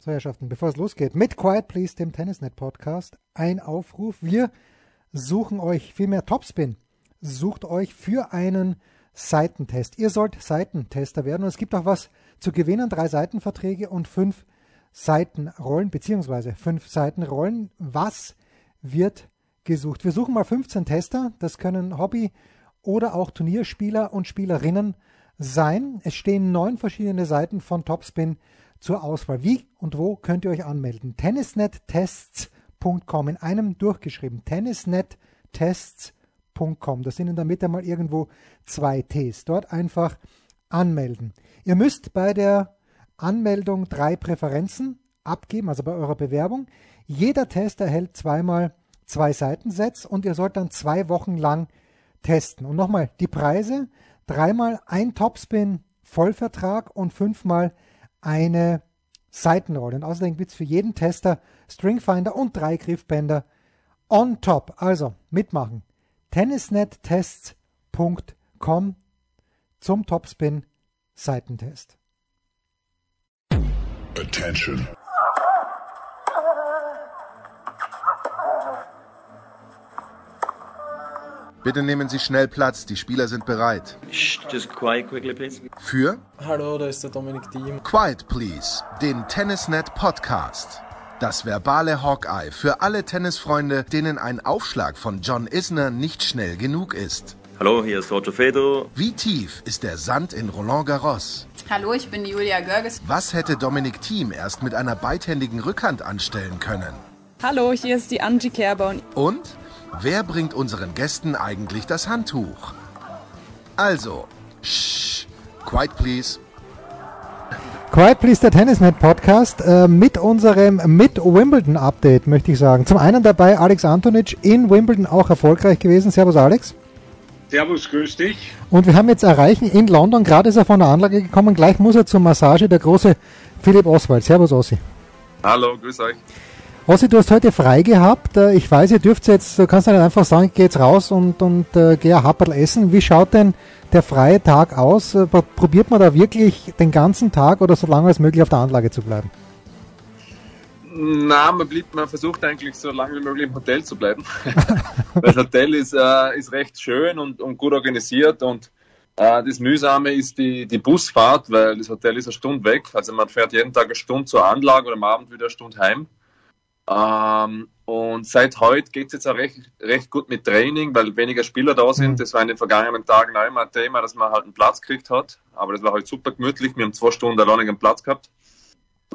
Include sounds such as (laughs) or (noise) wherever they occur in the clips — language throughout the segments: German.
So, Herrschaften, bevor es losgeht, mit Quiet Please, dem Tennisnet Podcast, ein Aufruf. Wir suchen euch, vielmehr Topspin, sucht euch für einen Seitentest. Ihr sollt Seitentester werden und es gibt auch was zu gewinnen, drei Seitenverträge und fünf Seitenrollen, beziehungsweise fünf Seitenrollen. Was wird gesucht? Wir suchen mal 15 Tester, das können Hobby- oder auch Turnierspieler und Spielerinnen sein. Es stehen neun verschiedene Seiten von Topspin zur Auswahl. Wie und wo könnt ihr euch anmelden? Tennisnettests.com in einem durchgeschrieben. Tennisnettests.com. Das sind in der Mitte mal irgendwo zwei Ts. Dort einfach anmelden. Ihr müsst bei der Anmeldung drei Präferenzen abgeben, also bei eurer Bewerbung. Jeder Test erhält zweimal zwei Seitensets und ihr sollt dann zwei Wochen lang testen. Und nochmal, die Preise, dreimal ein Topspin Vollvertrag und fünfmal eine Seitenrolle. Und außerdem gibt es für jeden Tester Stringfinder und drei Griffbänder on top. Also mitmachen. Tennisnettests.com zum Topspin Seitentest. Attention. Bitte nehmen Sie schnell Platz, die Spieler sind bereit. Just quiet quickly, please. Für Hallo, da ist der Dominik Diem. Quiet Please, den Tennisnet Podcast. Das verbale Hawkeye für alle Tennisfreunde, denen ein Aufschlag von John Isner nicht schnell genug ist. Hallo, hier ist Roger Fedor. Wie tief ist der Sand in Roland Garros? Hallo, ich bin Julia Görges. Was hätte Dominik Thiem erst mit einer beidhändigen Rückhand anstellen können? Hallo, hier ist die Angie Kerber. Und Wer bringt unseren Gästen eigentlich das Handtuch? Also, shh, quiet please. Quiet Please, der Tennisnet Podcast äh, mit unserem mit Wimbledon Update, möchte ich sagen. Zum einen dabei Alex Antonic in Wimbledon auch erfolgreich gewesen. Servus Alex. Servus, grüß dich. Und wir haben jetzt erreichen in London, gerade ist er von der Anlage gekommen, gleich muss er zur Massage, der große Philipp Oswald. Servus Ossi. Hallo, grüß euch. Ossi, du hast heute frei gehabt. Äh, ich weiß, ihr dürft jetzt, du kannst nicht einfach sagen, ich geh jetzt raus und, und äh, gehe ein Happerl essen. Wie schaut denn der freie Tag aus? Äh, probiert man da wirklich den ganzen Tag oder so lange als möglich auf der Anlage zu bleiben? Na, man, man versucht eigentlich so lange wie möglich im Hotel zu bleiben. (laughs) das Hotel ist, äh, ist recht schön und, und gut organisiert und äh, das Mühsame ist die, die Busfahrt, weil das Hotel ist eine Stunde weg. Also man fährt jeden Tag eine Stunde zur Anlage und am Abend wieder eine Stunde heim. Ähm, und seit heute geht es jetzt auch recht, recht gut mit Training, weil weniger Spieler da sind. Mhm. Das war in den vergangenen Tagen auch immer ein Thema, dass man halt einen Platz gekriegt hat. Aber das war halt super gemütlich. Wir haben zwei Stunden alleine einen Platz gehabt.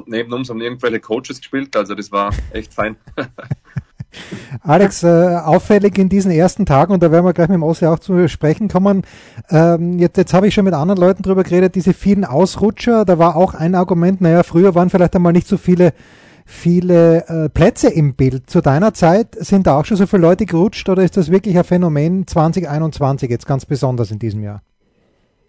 neben uns haben irgendwelche Coaches gespielt, also das war echt fein. (laughs) Alex, äh, auffällig in diesen ersten Tagen, und da werden wir gleich mit dem Ossi auch zu sprechen kommen, ähm, jetzt, jetzt habe ich schon mit anderen Leuten drüber geredet, diese vielen Ausrutscher, da war auch ein Argument, naja, früher waren vielleicht einmal nicht so viele viele äh, Plätze im Bild. Zu deiner Zeit sind da auch schon so viele Leute gerutscht oder ist das wirklich ein Phänomen 2021 jetzt ganz besonders in diesem Jahr?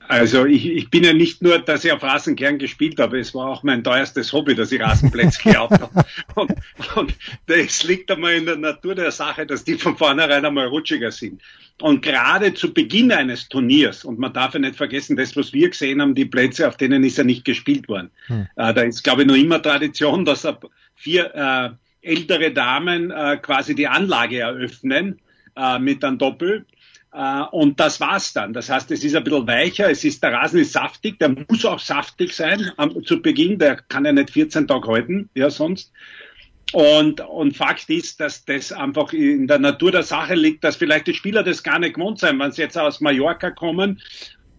Also ich, ich bin ja nicht nur, dass ich auf Rasen gern gespielt habe, es war auch mein teuerstes Hobby, dass ich Rasenplätze (laughs) gehabt habe. Und, und das liegt einmal in der Natur der Sache, dass die von vornherein einmal rutschiger sind. Und gerade zu Beginn eines Turniers, und man darf ja nicht vergessen, das, was wir gesehen haben, die Plätze, auf denen ist ja nicht gespielt worden. Hm. Äh, da ist, glaube ich, noch immer Tradition, dass vier äh, ältere Damen äh, quasi die Anlage eröffnen äh, mit einem Doppel äh, und das war's dann. Das heißt, es ist ein bisschen weicher, es ist, der Rasen ist saftig, der muss auch saftig sein am, zu Beginn, der kann ja nicht 14 Tage halten, ja sonst. Und, und Fakt ist, dass das einfach in der Natur der Sache liegt, dass vielleicht die Spieler das gar nicht gewohnt sein, wenn sie jetzt aus Mallorca kommen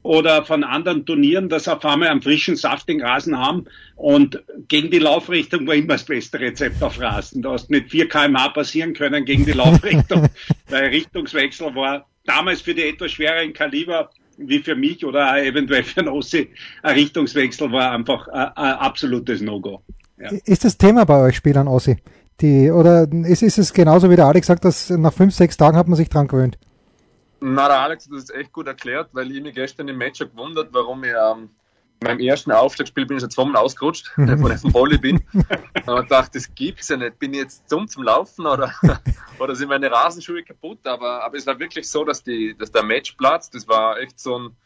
oder von anderen Turnieren, dass auf einmal einen frischen, saftigen Rasen haben. Und gegen die Laufrichtung war immer das beste Rezept auf Rasen. Du hast mit 4 kmh passieren können gegen die Laufrichtung. (laughs) Der Richtungswechsel war damals für die etwas schwereren Kaliber wie für mich oder eventuell für einen Ossi ein Richtungswechsel war einfach ein, ein absolutes No-Go. Ja. Ist das Thema bei euch Spielern, Ossi? Die, oder ist, ist es genauso wie der Alex sagt, dass nach fünf, sechs Tagen hat man sich dran gewöhnt? Na, der Alex hat das echt gut erklärt, weil ich mich gestern im Match gewundert, warum ich ähm, in meinem ersten Aufschlagspiel bin ich schon zweimal ausgerutscht, (laughs) bevor ich vom Volley bin. Und ich dachte, das gibt's ja nicht. Bin ich jetzt dumm zum Laufen oder, (laughs) oder sind meine Rasenschuhe kaputt? Aber, aber es war wirklich so, dass, die, dass der Matchplatz, das war echt so ein,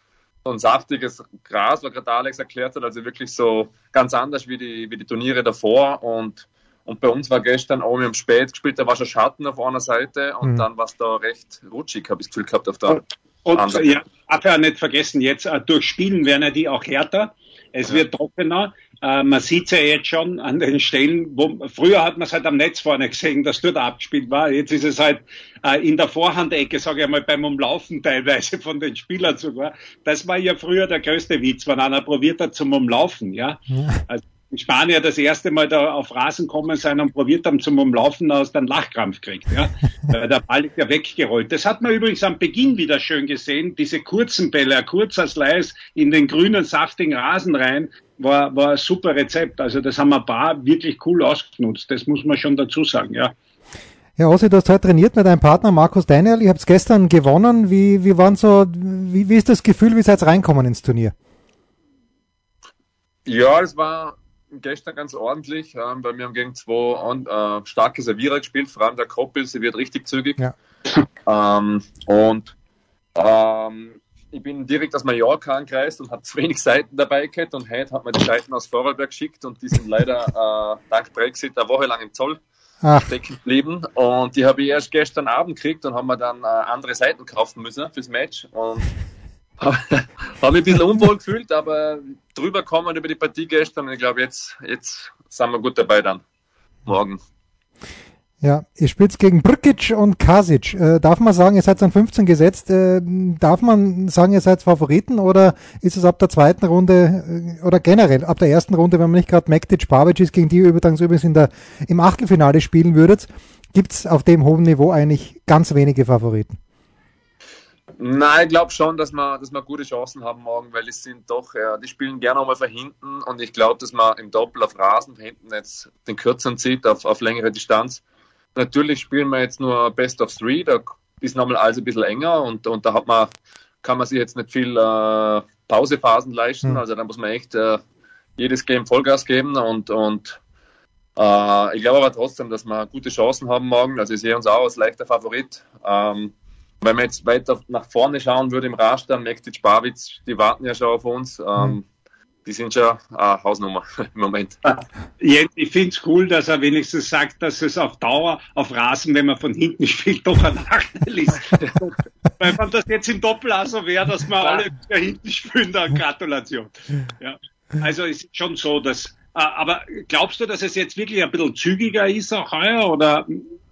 so ein saftiges Gras, was gerade Alex erklärt hat, also wirklich so ganz anders wie die, wie die Turniere davor und und bei uns war gestern auch, wir haben spät gespielt, da war schon Schatten auf einer Seite und Mhm. dann war es da recht rutschig, habe ich das Gefühl gehabt auf der Und anderen. ja, darf ja nicht vergessen, jetzt äh, durch Spielen werden ja die auch härter. Es wird trockener. Äh, man sieht ja jetzt schon an den Stellen, wo früher hat man es halt am Netz vorne gesehen, dass dort abgespielt war. Jetzt ist es halt äh, in der Vorhandecke, sage ich mal, beim Umlaufen teilweise von den Spielern sogar. Das war ja früher der größte Witz, wenn einer probiert hat zum Umlaufen, ja. Also die Spanier das erste Mal da auf Rasen kommen sein und probiert haben zum Umlaufen, aus dann Lachkrampf kriegt, ja. (laughs) Weil der Ball ist ja weggerollt. Das hat man übrigens am Beginn wieder schön gesehen. Diese kurzen Bälle, ein kurzer Slice in den grünen, saftigen Rasen rein, war, war ein super Rezept. Also das haben wir ein paar wirklich cool ausgenutzt. Das muss man schon dazu sagen, ja. Ja, Ossi, du hast heute trainiert mit deinem Partner Markus Daniel. Ihr habt gestern gewonnen. Wie, wie waren so, wie, wie ist das Gefühl, wie seid ihr reinkommen ins Turnier? Ja, es war gestern ganz ordentlich, ähm, weil wir haben gegen zwei an, äh, starke Servierer gespielt, vor allem der Koppel serviert richtig zügig. Ja. (laughs) Ähm, und ähm, ich bin direkt aus Mallorca angereist und habe zu wenig Seiten dabei gehabt und heute hat man die Seiten aus Vorarlberg geschickt und die sind leider äh, dank Brexit eine Woche lang im Zoll Ach, stecken geblieben und die habe ich erst gestern Abend gekriegt und haben wir dann äh, andere Seiten kaufen müssen fürs Match und (laughs) habe mich ein bisschen unwohl gefühlt, aber drüber kommen über die Partie gestern ich glaube jetzt, jetzt sind wir gut dabei dann. Morgen. ja, ihr spielt gegen Brkic und Kasic. Äh, darf man sagen, ihr seid an 15 gesetzt? Äh, darf man sagen, ihr seid Favoriten oder ist es ab der zweiten Runde äh, oder generell ab der ersten Runde, wenn man nicht gerade Mektic Pavic ist, gegen die ihr übrigens übrigens in der, im Achtelfinale spielen würdet, gibt's auf dem hohen Niveau eigentlich ganz wenige Favoriten? Nein, ich glaube schon, dass wir, dass wir gute Chancen haben morgen, weil es sind doch, ja, die spielen gerne mal von hinten und ich glaube, dass man im Doppel auf Rasen von hinten jetzt den kürzeren zieht auf, auf längere Distanz. Natürlich spielen wir jetzt nur Best of Three, da ist nochmal alles ein bisschen enger und, und da hat man, kann man sich jetzt nicht viel äh, Pausephasen leisten, Mhm. also da muss man echt äh, jedes Game Vollgas geben und, und äh, ich glaube aber trotzdem, dass wir gute Chancen haben morgen, also ich sehe uns auch als leichter Favorit. Ähm, wenn man jetzt weiter nach vorne schauen würde im Raster, Mektic, Babic, die warten ja schon auf uns. Ähm, die sind schon äh, Hausnummer (laughs) im Moment. Jens, ich finde es cool, dass er wenigstens sagt, dass es auf Dauer, auf Rasen, wenn man von hinten (laughs) spielt, doch ein Nachteil ist. (laughs) Weil wenn das jetzt im Doppel auch so wäre, dass wir alle da hinten spielen, dann Gratulation. Ja. Also es ist schon so, dass, äh, aber glaubst du, dass es jetzt wirklich ein bisschen zügiger ist auch heuer oder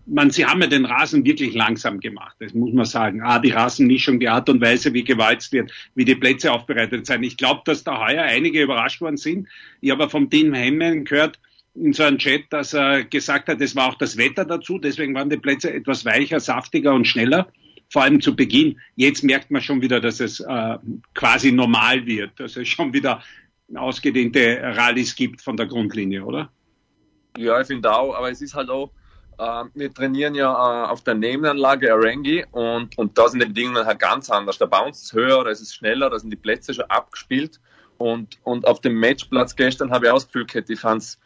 man, sie haben ja den Rasen wirklich langsam gemacht, das muss man sagen. Ah, die Rasenmischung, die Art und Weise, wie gewalzt wird, wie die Plätze aufbereitet sind. Ich glaube, dass da heuer einige überrascht worden sind. Ich habe vom Dean Hemming gehört, in so einem Chat, dass er gesagt hat, es war auch das Wetter dazu, deswegen waren die Plätze etwas weicher, saftiger und schneller, vor allem zu Beginn. Jetzt merkt man schon wieder, dass es äh, quasi normal wird, dass es schon wieder ausgedehnte Rallyes gibt von der Grundlinie, oder? Ja, ich finde auch, aber es ist halt auch, wir trainieren ja äh, auf der Nebenanlage Arangi und, und da sind die Bedingungen halt ganz anders. Der Bounce ist höher, da ist es schneller, da sind die Plätze schon abgespielt und, und auf dem Matchplatz gestern habe ich auch das Gefühl gehabt, ich fand's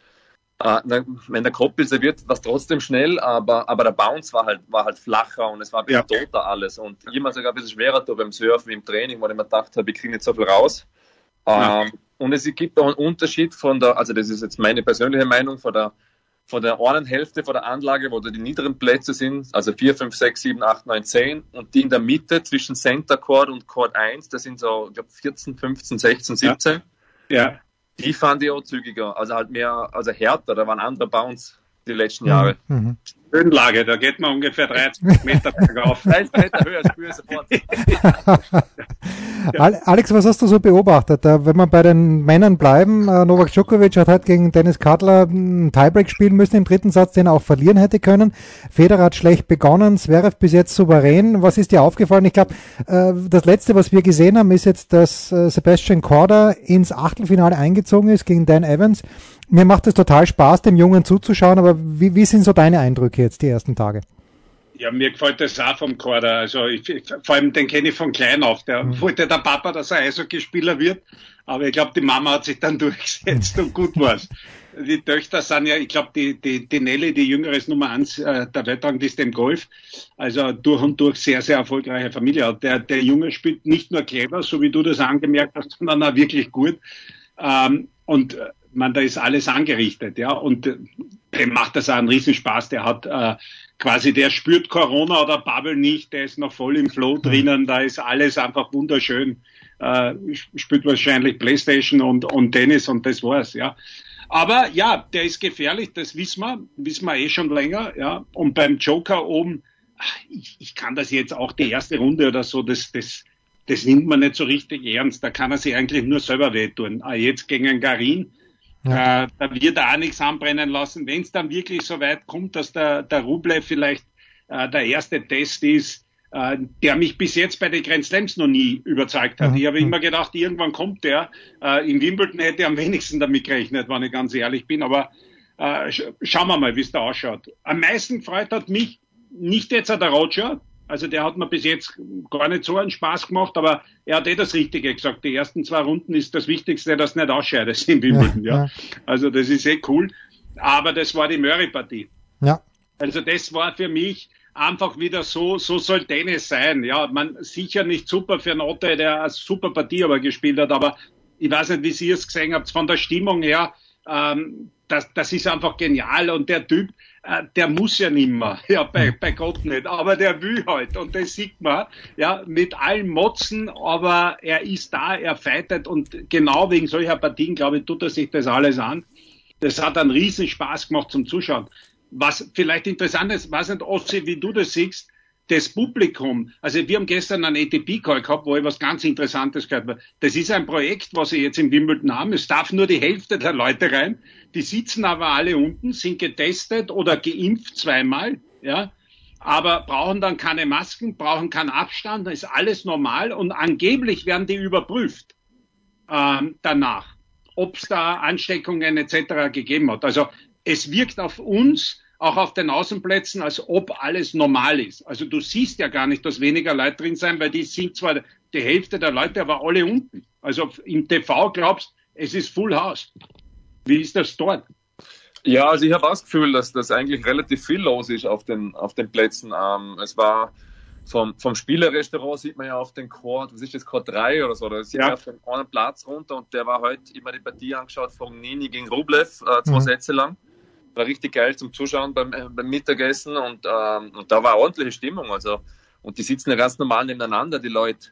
äh, na, wenn der Koppel serviert, war es trotzdem schnell, aber, aber der Bounce war halt, war halt flacher und es war ein bisschen Ja. toter alles. Und immer sogar ein bisschen schwerer da beim Surfen wie im Training, weil ich mir gedacht habe, ich kriege nicht so viel raus. Ja. Ähm, und es gibt auch einen Unterschied von der, also das ist jetzt meine persönliche Meinung, von der, von der einen Hälfte von der Anlage, wo da die niederen Plätze sind, also 4, 5, 6, 7, 8, 9, 10 und die in der Mitte zwischen Center Chord und Chord 1, das sind so, ich glaube 14, 15, 16, Ja. 17. Ja. Die fand ich auch zügiger, also halt mehr, also härter, da waren andere Bounce die letzten Jahre. Mhm. Höhenlage, da geht man ungefähr 30 (laughs) Meter bergauf. 30 Meter höher, spüre ich sofort. (laughs) Al- Alex, was hast du so beobachtet? Äh, Wenn wir bei den Männern bleiben, äh, Novak Djokovic hat halt gegen Dennis Kadler einen Tiebreak spielen müssen im dritten Satz, den er auch verlieren hätte können. Federer hat schlecht begonnen, Zverev bis jetzt souverän. Was ist dir aufgefallen? Ich glaube, äh, das letzte, was wir gesehen haben, ist jetzt, dass Sebastian Korda ins Achtelfinale eingezogen ist gegen Dan Evans. Mir macht es total Spaß, dem Jungen zuzuschauen, aber wie, wie sind so deine Eindrücke jetzt die ersten Tage? Ja, mir gefällt das auch vom Korda. Also ich, vor allem den kenne ich von klein auf. Der wollte der Papa, dass er Eishockeyspieler wird, aber ich glaube, die Mama hat sich dann (laughs) durchgesetzt und gut war's. die Töchter sind ja, ich glaube, die, die, die Nelly, die jüngere ist Nummer eins äh, der Weltrangliste im Golf. Also durch und durch sehr, sehr erfolgreiche Familie. Der, der Junge spielt nicht nur clever, so wie du das angemerkt hast, sondern auch wirklich gut. Ähm, und äh, man, da ist alles angerichtet, ja. Und äh, dem macht das auch einen Riesenspaß. Der hat äh, quasi, der spürt Corona oder Bubble nicht, der ist noch voll im Flow drinnen, da ist alles einfach wunderschön. Äh, spielt wahrscheinlich Playstation und, und Tennis und das war's, ja. Aber ja, der ist gefährlich, das wissen wir, wissen wir eh schon länger, ja. Und beim Joker oben, ich, ich kann das jetzt auch die erste Runde oder so, das, das, das nimmt man nicht so richtig ernst. Da kann er sich eigentlich nur selber wehtun. Ah, jetzt gegen Garin, ja. Äh, da wird er auch nichts anbrennen lassen. Wenn es dann wirklich so weit kommt, dass der, der Rublev vielleicht äh, der erste Test ist, äh, der mich bis jetzt bei den Grand Slams noch nie überzeugt hat. Mhm. Ich habe immer gedacht, irgendwann kommt der. Äh, in Wimbledon hätte er am wenigsten damit gerechnet, wenn ich ganz ehrlich bin. Aber äh, sch schauen wir mal, wie es da ausschaut. Am meisten freut hat mich nicht jetzt der Roger, also der hat mir bis jetzt gar nicht so einen Spaß gemacht, aber er hat eh das Richtige gesagt. Die ersten zwei Runden ist das Wichtigste, dass nicht ausscheidest in Wimbledon. Ja, ja. Also das ist eh cool. Aber das war die Murray-Partie. Ja. Also das war für mich einfach wieder so, so soll Tennis sein. Ja, man sicher nicht super für Notte, der eine super Partie aber gespielt hat, aber ich weiß nicht, wie Sie es gesehen habt, von der Stimmung her, ähm, das, das ist einfach genial und der Typ, äh, der muss ja nimmer, (laughs) ja, bei, bei Gott nicht, aber der will halt und das sieht man, ja, mit allen Motzen, aber er ist da, er fightet und genau wegen solcher Partien, glaube ich, tut er sich das alles an. Das hat einen riesen Spaß gemacht zum Zuschauen. Was vielleicht interessant ist, weiß nicht, Ossi, wie du das siehst, das Publikum, also wir haben gestern einen ATP-Call gehabt, wo ich was ganz Interessantes gehört habe. Das ist ein Projekt, was sie jetzt in Wimbledon haben. Es darf nur die Hälfte der Leute rein. Die sitzen aber alle unten, sind getestet oder geimpft zweimal, ja. Aber brauchen dann keine Masken, brauchen keinen Abstand, ist alles normal und angeblich werden die überprüft ähm, danach, ob es da Ansteckungen etc. gegeben hat. Also es wirkt auf uns auch auf den Außenplätzen, als ob alles normal ist. Also du siehst ja gar nicht, dass weniger Leute drin sein, weil die sind zwar die Hälfte der Leute, aber alle unten. Also im TV glaubst, es ist Full House. Wie ist das dort? Ja, also ich habe das Gefühl, dass das eigentlich relativ viel los ist auf den, auf den Plätzen. Ähm, es war vom, vom Spielerrestaurant sieht man ja auf den Court, was ist das, Court 3 oder so, da sieht ja. man auf den einen Platz runter und der war heute immer die Partie angeschaut von Nini gegen Rublev, äh, zwei mhm. Sätze lang war richtig geil zum Zuschauen beim, äh, beim Mittagessen und, ähm, und da war ordentliche Stimmung. Also, und die sitzen ja ganz normal nebeneinander, die Leute.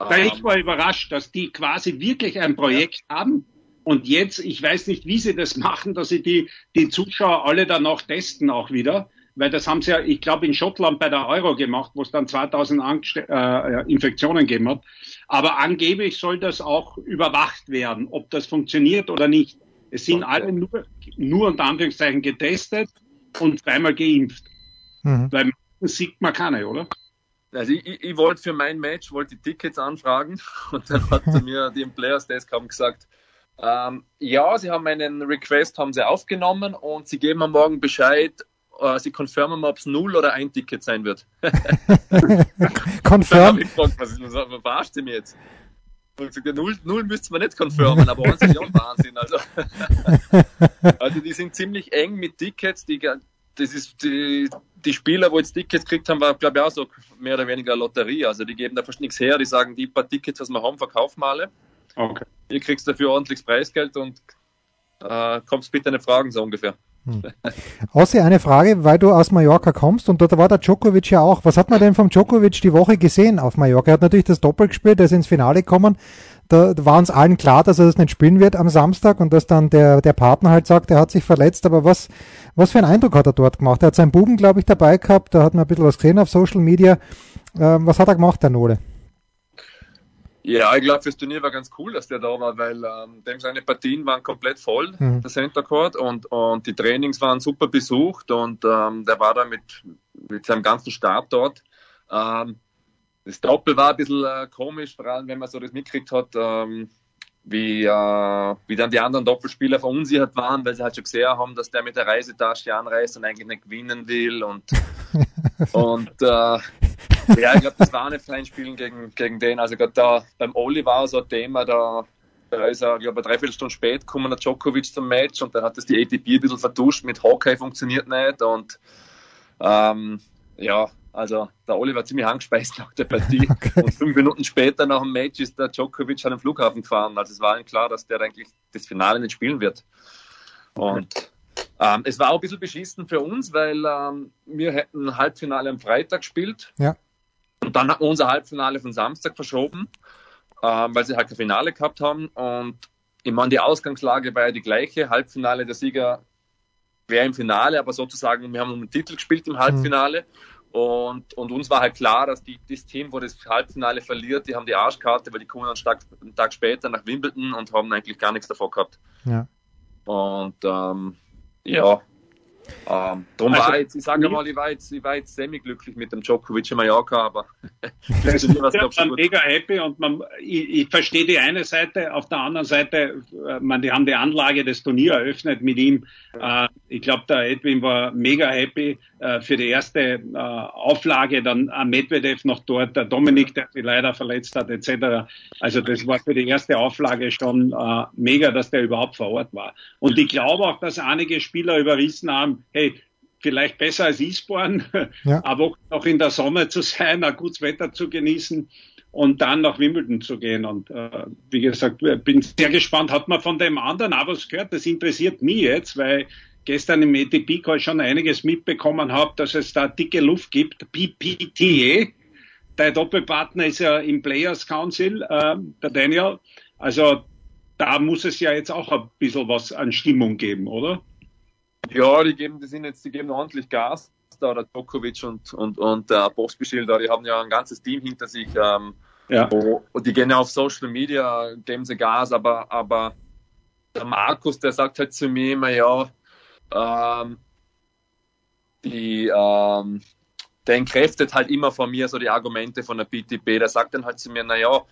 Ähm, ich war überrascht, dass die quasi wirklich ein Projekt ja. haben. Und jetzt, ich weiß nicht, wie sie das machen, dass sie die, die Zuschauer alle danach testen auch wieder. Weil das haben sie ja, ich glaube, in Schottland bei der Euro gemacht, wo es dann 2000 Angst äh, Infektionen gegeben hat. Aber angeblich soll das auch überwacht werden, ob das funktioniert oder nicht. Es sind alle nur, nur unter Anführungszeichen getestet und zweimal geimpft. Mhm. Weil sieht man keine, oder? Also ich, ich, ich wollte für mein Match wollte die Tickets anfragen (laughs) und dann hat (laughs) mir die im Players Desk haben gesagt, ähm, ja, sie haben einen Request haben sie aufgenommen und sie geben am Morgen Bescheid, äh, sie confirmen, ob es null oder ein Ticket sein wird. (laughs) Confirm. was, was verarscht sie mir jetzt? Null, null müsste man nicht confirmen, aber uns ist ja (laughs) Wahnsinn. Also. also die sind ziemlich eng mit Tickets. Die, das ist die, die Spieler, wo jetzt Tickets gekriegt haben, war glaube ich auch so mehr oder weniger Lotterie. Also die geben da fast nichts her. Die sagen, die paar Tickets, was wir haben, verkaufen wir alle. Okay. Ihr kriegst dafür ordentliches Preisgeld und äh, kommst bitte eine Fragen so ungefähr. Hm. (laughs) Ossi, eine Frage, weil du aus Mallorca kommst und dort war der Djokovic ja auch. Was hat man denn vom Djokovic die Woche gesehen auf Mallorca? Er hat natürlich das Doppel gespielt, er ist ins Finale gekommen. Da war uns allen klar, dass er das nicht spielen wird am Samstag und dass dann der, der Partner halt sagt, er hat sich verletzt. Aber was, was für einen Eindruck hat er dort gemacht? Er hat seinen Buben, glaube ich, dabei gehabt. Da hat man ein bisschen was gesehen auf Social Media. Ähm, was hat er gemacht, der Nole? Ja, ich glaube, fürs Turnier war ganz cool, dass der da war, weil ähm, dem seine Partien waren komplett voll, mhm. der Center Court, und, und die Trainings waren super besucht und ähm, der war da mit, mit seinem ganzen Start dort. Ähm, das Doppel war ein bisschen äh, komisch, vor allem wenn man so das mitkriegt hat, ähm, wie, äh, wie dann die anderen Doppelspieler verunsichert waren, weil sie halt schon gesehen haben, dass der mit der Reisetasche anreist und eigentlich nicht gewinnen will und, (laughs) und äh, ja, ich glaube, das war nicht fein spielen gegen, gegen den. Also gerade da beim Oli war so ein Thema, da da ist er, glaube ich, dreiviertel Stunde spät gekommen, der Djokovic zum Match und dann hat das die ATP ein bisschen vertuscht mit Hockey funktioniert nicht und ähm, ja, also der Oliver war ziemlich angespeist nach der Partie (laughs) okay. und fünf Minuten später nach dem Match ist der Djokovic an den Flughafen gefahren. Also es war ihm klar, dass der eigentlich das Finale nicht spielen wird. Und ähm, es war auch ein bisschen beschissen für uns, weil ähm, wir hätten ein Halbfinale am Freitag gespielt. Ja. Und dann hatten wir unser Halbfinale von Samstag verschoben, ähm, weil sie halt kein Finale gehabt haben. Und ich meine, die Ausgangslage war ja die gleiche. Halbfinale, der Sieger wäre im Finale, aber sozusagen, wir haben um den Titel gespielt im Halbfinale. Mhm. Und, und uns war halt klar, dass die, das Team, wo das Halbfinale verliert, die haben die Arschkarte, weil die kommen dann Tag, einen Tag später nach Wimbledon und haben eigentlich gar nichts davor gehabt. Ja. Und ähm, ja, ähm, darum also, war jetzt, ich sage mal, ich war jetzt, ich war jetzt semi-glücklich mit dem Djokovic in Mallorca, aber (laughs) das ist was mega happy und man, ich, ich verstehe die eine Seite, auf der anderen Seite, äh, man, die haben die Anlage des Turniers eröffnet mit ihm. Äh, ich glaube, der Edwin war mega happy äh, für die erste äh, Auflage, dann äh, Medvedev noch dort, der Dominik, der sich leider verletzt hat, etc. Also das war für die erste Auflage schon äh, mega, dass der überhaupt vor Ort war. Und ich glaube auch, dass einige Spieler überwiesen haben, hey, vielleicht besser als Eastbourne, (laughs) ja. aber auch in der Sonne zu sein, ein gutes Wetter zu genießen und dann nach Wimbledon zu gehen. Und äh, wie gesagt, bin sehr gespannt. Hat man von dem anderen auch was gehört? Das interessiert mich jetzt, weil gestern im ATP-Call schon einiges mitbekommen habe, dass es da dicke Luft gibt. PPTA, der Doppelpartner ist ja im Players Council, äh, der Daniel. Also da muss es ja jetzt auch ein bisschen was an Stimmung geben, oder? Ja, die geben, die sind jetzt, die geben ordentlich Gas. Da der Djokovic und, und, und der Postbeschil da, die haben ja ein ganzes Team hinter sich. Ähm, ja. Und die gehen ja auf Social Media, geben sie Gas, aber, aber der Markus, der sagt halt zu mir immer, ja, ähm, die, ähm, der entkräftet halt immer von mir so die Argumente von der BTP. Der sagt dann halt zu mir, naja,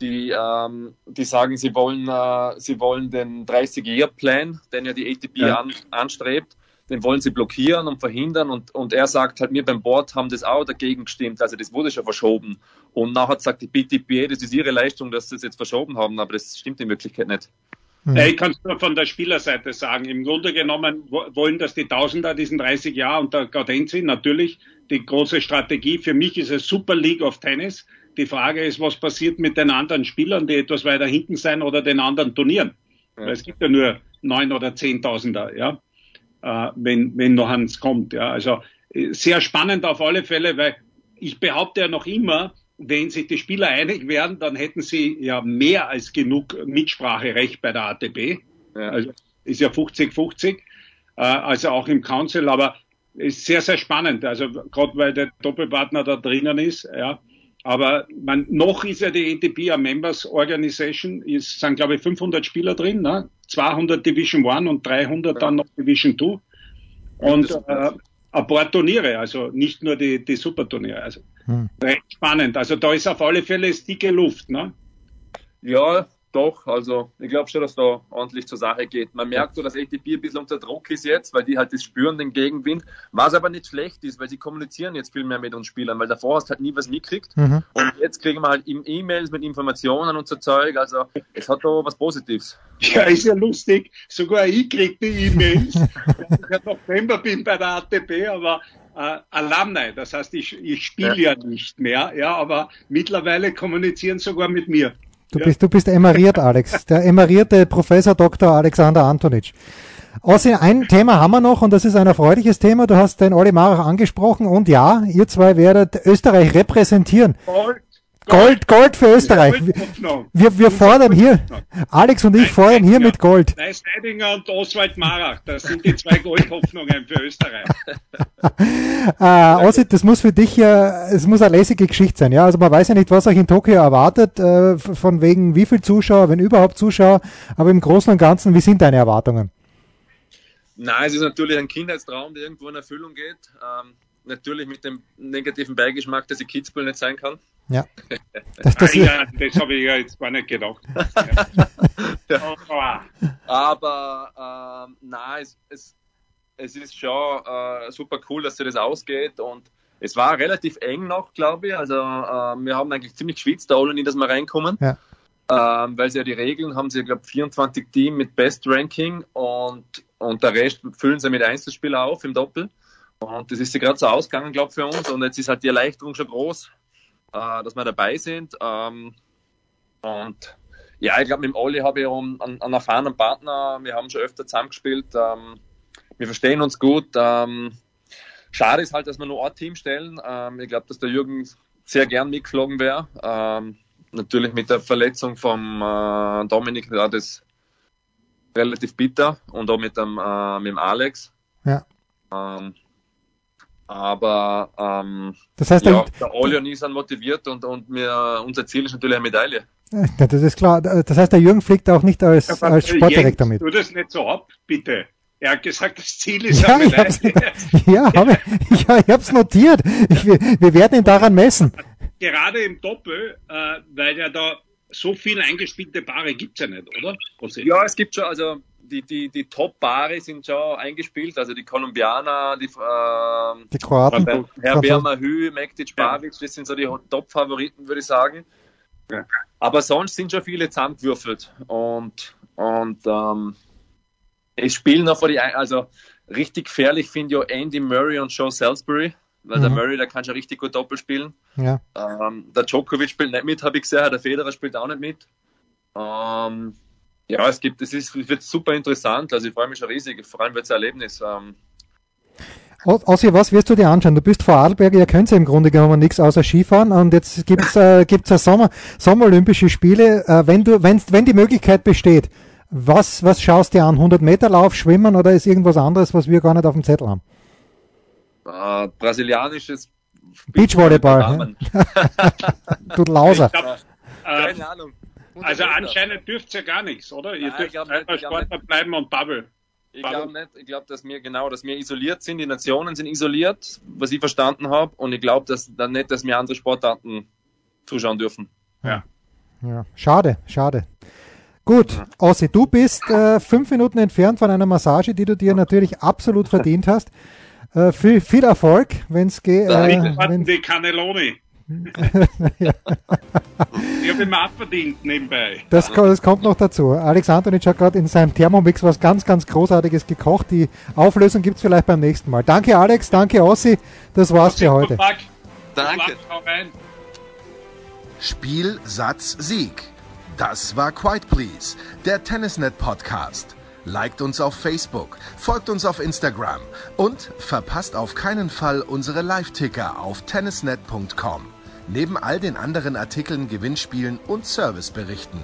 die, ähm, die sagen, sie wollen, äh, sie wollen den 30-Year-Plan, den ja die ATP ja. an, anstrebt, den wollen sie blockieren und verhindern. Und, und er sagt halt, wir beim Board haben das auch dagegen gestimmt. Also das wurde schon verschoben. Und nachher sagt die BTP, das ist ihre Leistung, dass sie es jetzt verschoben haben, aber das stimmt in Wirklichkeit nicht. Mhm. Ich kann es nur von der Spielerseite sagen. Im Grunde genommen wollen das die Tausender diesen 30 Jahre unter Gaudenzi natürlich die große Strategie. Für mich ist es Super League of Tennis. Die Frage ist, was passiert mit den anderen Spielern, die etwas weiter hinten sein oder den anderen Turnieren? Ja. Weil es gibt ja nur neun oder zehntausender, ja, äh, wenn, wenn noch eins kommt, ja. Also äh, sehr spannend auf alle Fälle, weil ich behaupte ja noch immer, wenn sich die Spieler einig werden, dann hätten sie ja mehr als genug Mitspracherecht bei der ATP. Ja. Also ist ja 50-50, äh, also auch im Council, aber ist sehr, sehr spannend. Also gerade weil der Doppelpartner da drinnen ist, ja. Aber man, noch ist ja die ATP eine Members Organization, es sind glaube ich 500 Spieler drin, ne? 200 Division 1 und 300 dann noch Division 2. Und äh, ein paar Turniere, also nicht nur die, die Superturniere. Also hm. recht spannend. Also da ist auf alle Fälle dicke Luft, ne? Ja, doch, also ich glaube schon, dass da ordentlich zur Sache geht. Man merkt so, dass ATP ein bisschen unter Druck ist jetzt, weil die halt das spüren, den Gegenwind. Was aber nicht schlecht ist, weil sie kommunizieren jetzt viel mehr mit uns Spielern, weil davor hast du halt nie was mitgekriegt. Mhm. Und jetzt kriegen wir halt E-Mails mit Informationen und so Zeug. Also es hat da was Positives. Ja, ist ja lustig. Sogar ich kriege die E-Mails. ich im November bin bei der ATP, aber äh, Alumni, das heißt, ich, ich spiele ja. ja nicht mehr, ja, aber mittlerweile kommunizieren sogar mit mir. Du ja. bist, du bist emeriert, Alex. Der emerierte Professor Dr. Alexander Antonic. Außerdem ein Thema haben wir noch und das ist ein erfreuliches Thema. Du hast den Olli Marach angesprochen und ja, ihr zwei werdet Österreich repräsentieren. Gold, Gold, Gold für Österreich. Wir, wir fordern hier, Alex und ich fordern hier mit Gold. Neis Heidinger und Oswald Marach, das sind die zwei Goldhoffnungen für Österreich. (laughs) äh, Ossi, das muss für dich ja, es muss eine lässige Geschichte sein, ja. Also man weiß ja nicht, was euch in Tokio erwartet, äh, von wegen wie viel Zuschauer, wenn überhaupt Zuschauer, aber im Großen und Ganzen, wie sind deine Erwartungen? Nein, es ist natürlich ein Kindheitstraum, der irgendwo in Erfüllung geht. Ähm, natürlich mit dem negativen Beigeschmack, dass ich Kitzbühel nicht sein kann. Ja. (laughs) Das, das, ja, das habe ich ja jetzt gar nicht gedacht. (laughs) ja. Aber ähm, nein, es, es, es ist schon äh, super cool, dass sich das ausgeht und es war relativ eng noch, glaube ich. Also äh, wir haben eigentlich ziemlich geschwitzt, da alle nie, dass wir reinkommen. Ja. ähm, weil sie ja die Regeln haben, sie, glaube 24 Team mit Best Ranking und, und der Rest füllen sie mit Einzelspielern auf im Doppel. Und das ist ja gerade so ausgegangen, glaube ich, für uns. Und jetzt ist halt die Erleichterung schon groß, äh, dass wir dabei sind. Ähm, und ja, ich glaube, mit dem Olli habe ich einen, einen, erfahrenen Partner. Wir haben schon öfter zusammengespielt. Ähm, wir verstehen uns gut. Ähm, schade ist halt, dass wir nur ein Team stellen. Ähm, ich glaube, dass der Jürgen sehr gern mitgeflogen wäre. Ähm, natürlich mit der Verletzung vom äh, Dominik war das relativ bitter und auch mit dem, äh, mit dem Alex. Ja. Ähm, aber ähm, das heißt, ja, der Olli und ich sind motiviert und, und wir, unser Ziel ist natürlich eine Medaille. Ja, das ist klar. Das heißt, der Jürgen fliegt auch nicht als, ja, als Sportdirektor mit. Tu das nicht so ab, bitte. Er hat gesagt, das Ziel ist ja, ich hab's, ja, hab ich, ja, ich habe es notiert. Ich, wir, wir werden ihn daran messen. Gerade im Doppel, äh, weil ja da so viele eingespielte Paare gibt's ja nicht, oder? Ja, es gibt schon, also die, die, die Top-Paare sind schon eingespielt, also die Kolumbianer, die, äh, die Kroaten. Herbert Mahü, Mektic, Babic, das sind so die Top-Favoriten, würde ich sagen. Ja. Aber sonst sind schon viele zusammengewürfelt und, und ähm, es spielen noch vor die, also richtig gefährlich finde ich Andy Murray und Joe Salisbury, weil mhm. der Murray, der kann schon richtig gut Doppel spielen. Ja. Ähm, der Djokovic spielt nicht mit, habe ich gesehen, der Federer spielt auch nicht mit. Ähm, ja, es gibt, es ist, es wird super interessant, also ich freue mich schon riesig, vor allem wird es ein Erlebnis. Ähm, Ossi, was wirst du dir anschauen? Du bist vor Adelberg, ihr könnt ja im Grunde genommen nichts außer Skifahren und jetzt gibt's äh, (laughs) gibt's ja Sommer, Sommerolympische Spiele. Äh, wenn du, wenn, wenn die Möglichkeit besteht, was, was schaust du dir an? 100 Meter Lauf, Schwimmen oder ist irgendwas anderes, was wir gar nicht auf dem Zettel haben? Äh, brasilianisches Beachvolleyball. (laughs) du Lauser. Glaub, äh, Keine Ahnung. Also anscheinend dürft ihr ja gar nichts, oder? Ihr Nein, dürft einfach Sportler bleiben und Bubble. Ich glaube nicht. Ich glaube, dass wir genau, dass wir isoliert sind. Die Nationen sind isoliert, was ich verstanden habe. Und ich glaube, dass dann nicht, dass wir andere Sportarten zuschauen dürfen. Ja. Ja. Schade, schade. Gut. Ossi, du bist äh, fünf Minuten entfernt von einer Massage, die du dir natürlich absolut verdient hast. Äh, viel, viel Erfolg, wenn es geht. Äh, die Cannelloni. Ja. Ich habe immer abverdient nebenbei. Das, das, kommt noch dazu. Alex Antonic hat gerade in seinem Thermomix was ganz, ganz Großartiges gekocht. Die Auflösung gibt es vielleicht beim nächsten Mal. Danke Alex, danke Ossi. Das war's für heute. Danke. Spiel, Satz, Sieg. Das war Quiet Please, der Tennisnet Podcast. Liked uns auf Facebook, folgt uns auf Instagram und verpasst auf keinen Fall unsere Live-Ticker auf tennisnet.com neben all den anderen Artikeln, Gewinnspielen und Serviceberichten.